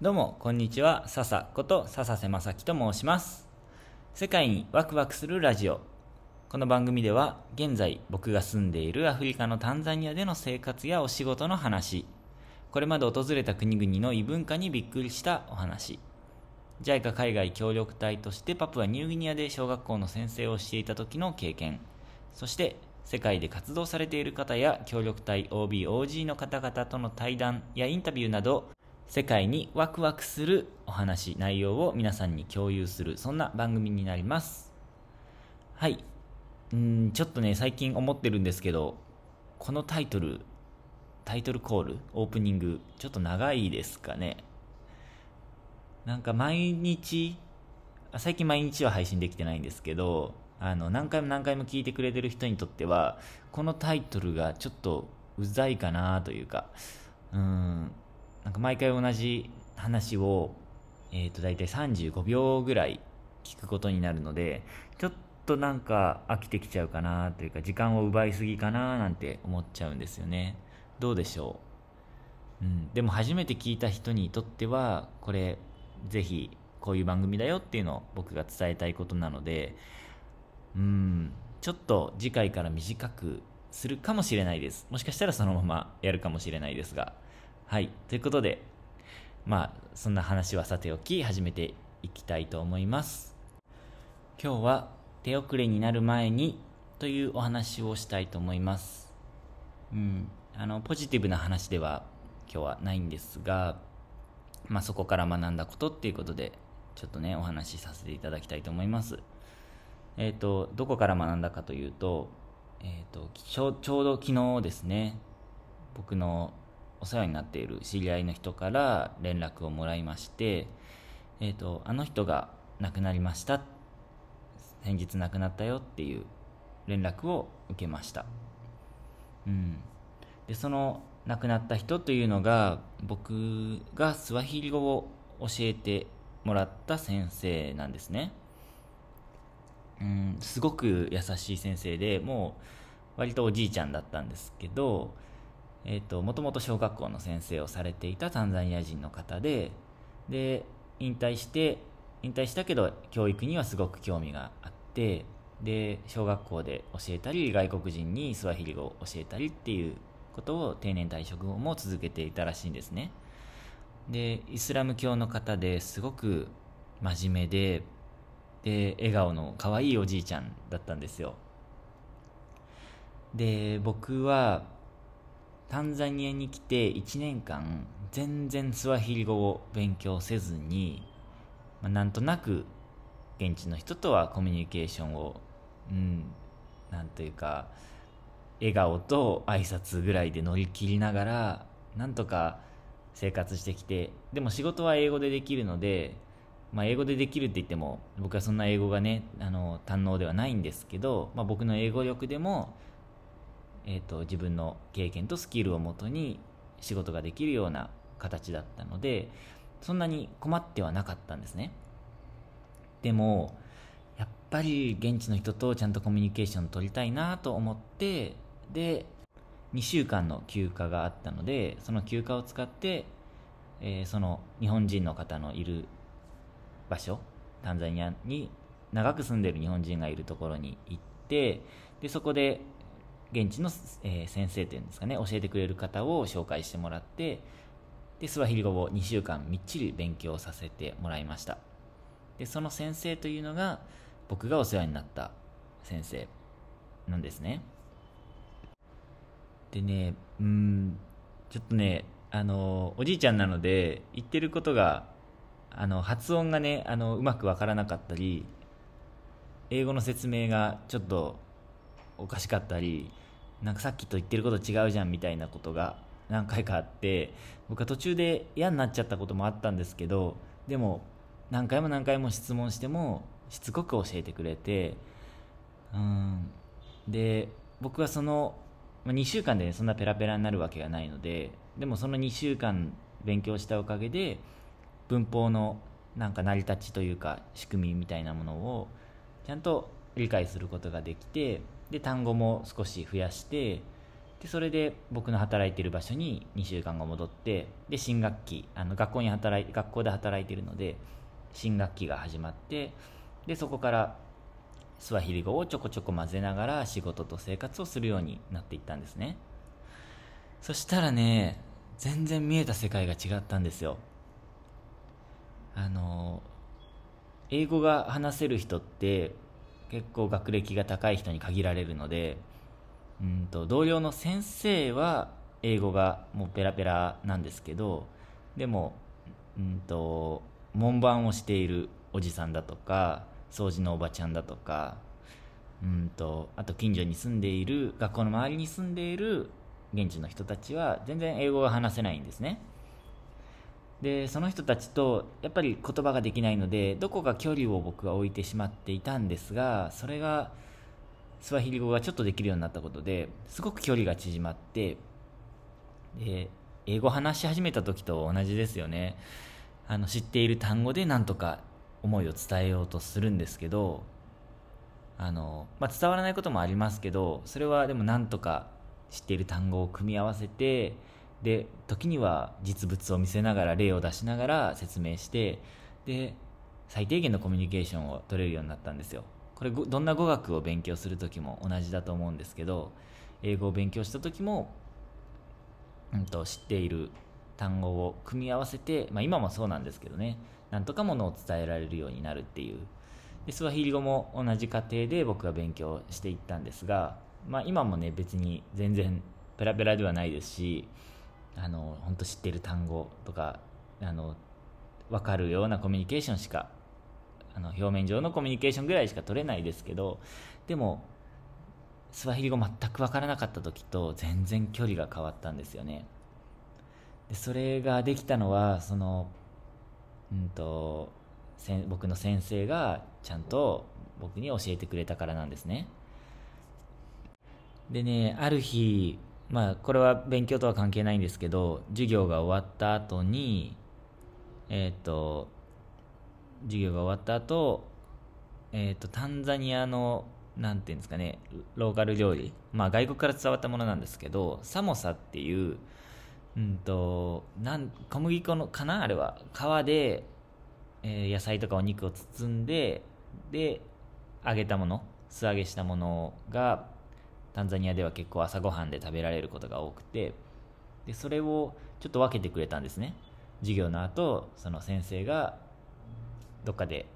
どうも、こんにちは。笹こと笹瀬正樹と申します。世界にワクワクするラジオ。この番組では、現在僕が住んでいるアフリカのタンザニアでの生活やお仕事の話、これまで訪れた国々の異文化にびっくりしたお話、JICA 海外協力隊としてパプアニューギニアで小学校の先生をしていた時の経験、そして世界で活動されている方や協力隊 OB、OG の方々との対談やインタビューなど、世界にワクワクするお話、内容を皆さんに共有する、そんな番組になります。はい。うん、ちょっとね、最近思ってるんですけど、このタイトル、タイトルコール、オープニング、ちょっと長いですかね。なんか毎日、最近毎日は配信できてないんですけど、あの、何回も何回も聞いてくれてる人にとっては、このタイトルがちょっとうざいかなというか、うん、なんか毎回同じ話を、えっ、と、大体35秒ぐらい聞くことになるので、ちょっとなんか飽きてきちゃうかなというか、時間を奪いすぎかななんて思っちゃうんですよね。どうでしょう？うん、でも初めて聞いた人にとっては、これ、ぜひ、こういう番組だよっていうのを僕が伝えたいことなので、うん、ちょっと次回から短くするかもしれないです。もしかしたらそのままやるかもしれないですが。はい。ということで、まあ、そんな話はさておき、始めていきたいと思います。今日は、手遅れになる前にというお話をしたいと思います。うん。あの、ポジティブな話では今日はないんですが、まあ、そこから学んだことっていうことで、ちょっとね、お話しさせていただきたいと思います。えっ、と、どこから学んだかというと、えっ、とちょ、ちょうど昨日ですね、僕のお世話になっている知り合いの人から連絡をもらいまして、えっ、と、あの人が亡くなりました。先日亡くなったよっていう連絡を受けました。うん。で、その亡くなった人というのが、僕がスワヒリ語を教えてもらった先生なんですね。うん、すごく優しい先生で、もう割とおじいちゃんだったんですけど、えっ、と、もともと小学校の先生をされていたタンザニア人の方で、で、引退して、引退したけど教育にはすごく興味があって、で、小学校で教えたり、外国人にスワヒリ語を教えたりっていうことを定年退職後も続けていたらしいんですね。で、イスラム教の方ですごく真面目で、で、笑顔の可愛いおじいちゃんだったんですよ。で、僕はタンザニアに来て1年間全然スワヒリ語を勉強せずに、まあ、なんとなく現地の人とはコミュニケーションを、うん、なんというか、笑顔と挨拶ぐらいで乗り切りながら、なんとか生活してきて、でも仕事は英語でできるので、まあ、英語でできるって言っても、僕はそんな英語がね、あの、堪能ではないんですけど、まあ、僕の英語力でも、えっ、と、自分の経験とスキルをもとに仕事ができるような形だったので、そんなに困ってはなかったんですね。でも、やっぱり現地の人とちゃんとコミュニケーション取りたいなと思って、で、2週間の休暇があったので、その休暇を使って、えーその日本人の方のいる場所、タンザニアに長く住んでる日本人がいるところに行って、で、そこで現地の、えー先生っていうんですかね、教えてくれる方を紹介してもらって、で、スワヒリ語を2週間みっちり勉強させてもらいました。で、その先生というのが、僕がお世話になった先生なんですね。でね、うん、ちょっとね、あの、おじいちゃんなので、言ってることが、あの、発音がね、あの、うまくわからなかったり、英語の説明がちょっとおかしかったり、なんかさっきと言ってること違うじゃんみたいなことが何回かあって、僕は途中で嫌になっちゃったこともあったんですけど、でも、何回も何回も質問しても、しつこく教えてくれて、うん。で、僕はその、2週間で、そんなペラペラになるわけがないので、でもその2週間勉強したおかげで、文法のなんか成り立ちというか仕組みみたいなものをちゃんと理解することができて、で、単語も少し増やして、でそれで僕の働いてる場所に2週間後戻ってで新学期あの学校に働い学校で働いてるので新学期が始まってでそこからスワヒリ語をちょこちょこ混ぜながら仕事と生活をするようになっていったんですね。そしたらね全然見えた世界が違ったんですよ。あの英語が話せる人って結構学歴が高い人に限られるのでうんと同僚の先生は英語がもうペラペラなんですけどでもうんと門番をしているおじさんだとか掃除のおばちゃんだとかうんとあと近所に住んでいる学校の周りに住んでいる現地の人たちは全然英語が話せないんですね。でその人たちとやっぱり言葉ができないのでどこか距離を僕は置いてしまっていたんですがそれがスワヒリ語がちょっとできるようになったことですごく距離が縮まってで英語話し始めた時と同じですよね。あの知っている単語でなんとか思いを伝えようとするんですけどあの、まあ、伝わらないこともありますけどそれはでもなんとか知っている単語を組み合わせてで時には実物を見せながら例を出しながら説明してで最低限のコミュニケーションを取れるようになったんですよ。これどんな語学を勉強する時も同じだと思うんですけど英語を勉強した時も、うんと、知っている単語を組み合わせて、まあ、今もそうなんですけどね。なんとかものを伝えられるようになるっていう。でスワヒリ語も同じ過程で僕が勉強していったんですが、まあ、今もね別に全然ペラペラではないですしあの本当知ってる単語とかあの分かるようなコミュニケーションしかあの表面上のコミュニケーションぐらいしか取れないですけどでもスワヒリ語全く分からなかった時と全然距離が変わったんですよね。でそれができたのはそのうんと僕の先生がちゃんと僕に教えてくれたからなんですね。でねある日まあこれは勉強とは関係ないんですけど授業が終わった後にえっ、ー、と授業が終わった後、えっ、ー、と、タンザニアの、なんていうんですかね、ローカル料理、まあ外国から伝わったものなんですけど、サモサっていう、うんと、なん小麦粉のかな？あれは。皮で、えー、野菜とかお肉を包んで、で、揚げたもの、素揚げしたものが、タンザニアでは結構朝ごはんで食べられることが多くて、で、それをちょっと分けてくれたんですね。授業の後、その先生がどっかで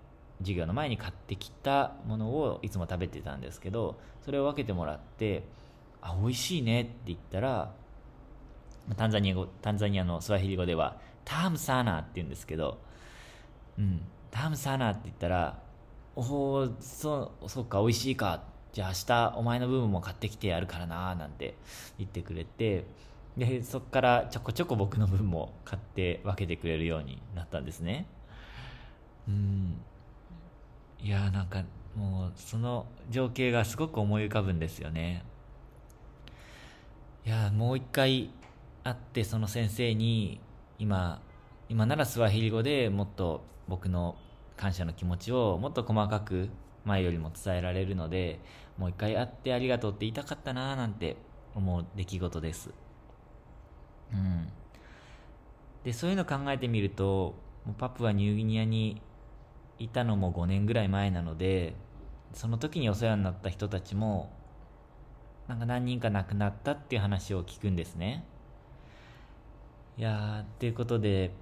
授業の前に買ってきたものをいつも食べてたんですけどそれを分けてもらって「あ美味しいね」って言ったらタンザニア語タンザニアのスワヒリ語では「タームサーナー」って言うんですけど「うんタームサーナー」って言ったら「おおそうそうか美味しいかじゃあ明日お前の部分も買ってきてやるからな」なんて言ってくれてでそこからちょこちょこ僕の分も買って分けてくれるようになったんですね。うんいやなんかもうその情景がすごく思い浮かぶんですよねいやもう一回会ってその先生に今今ならスワヒリ語でもっと僕の感謝の気持ちをもっと細かく前よりも伝えられるのでもう一回会ってありがとうって言いたかったななんて思う出来事です。うん。でそういうの考えてみるとパプアニューギニアにいたのも5年ぐらい前なのでその時にお世話になった人たちもなんか何人か亡くなったっていう話を聞くんですね。いやーということで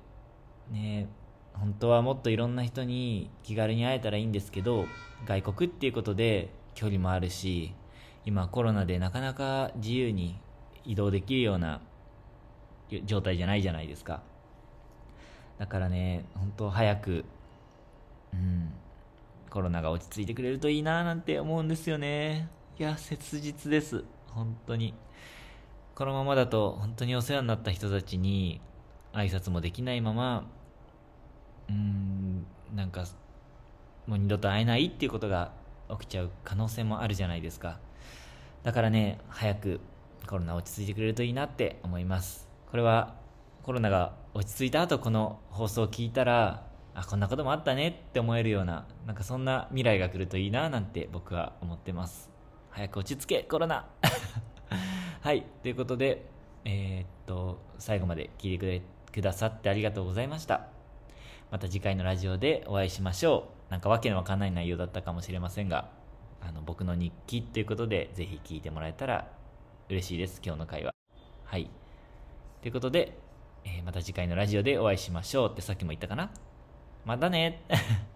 ね本当はもっといろんな人に気軽に会えたらいいんですけど外国っていうことで距離もあるし今コロナでなかなか自由に移動できるような状態じゃないじゃないですかだからね本当早くうん、コロナが落ち着いてくれるといいななんて思うんですよね。いや、切実です。本当に。このままだと本当にお世話になった人たちに挨拶もできないまま、うん、なんか、もう二度と会えないっていうことが起きちゃう可能性もあるじゃないですか。だからね、早くコロナ落ち着いてくれるといいなって思います。これはコロナが落ち着いた後この放送を聞いたらあこんなこともあったねって思えるようななんかそんな未来が来るといいななんて僕は思ってます早く落ち着けコロナ はいということでえーっと最後まで聞いてくれくださってありがとうございましたまた次回のラジオでお会いしましょう。なんかわけのわかんない内容だったかもしれませんがあの僕の日記ということでぜひ聞いてもらえたら嬉しいです。今日の会話はい。ということで、えーまた次回のラジオでお会いしましょうってさっきも言ったかな。またね。